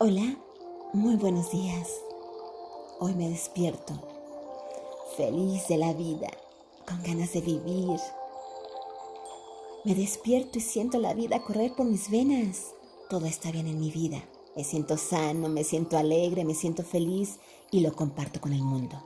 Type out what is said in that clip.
Hola, muy buenos días. Hoy me despierto feliz de la vida, con ganas de vivir. Me despierto y siento la vida correr por mis venas. Todo está bien en mi vida. Me siento sano, me siento alegre, me siento feliz y lo comparto con el mundo.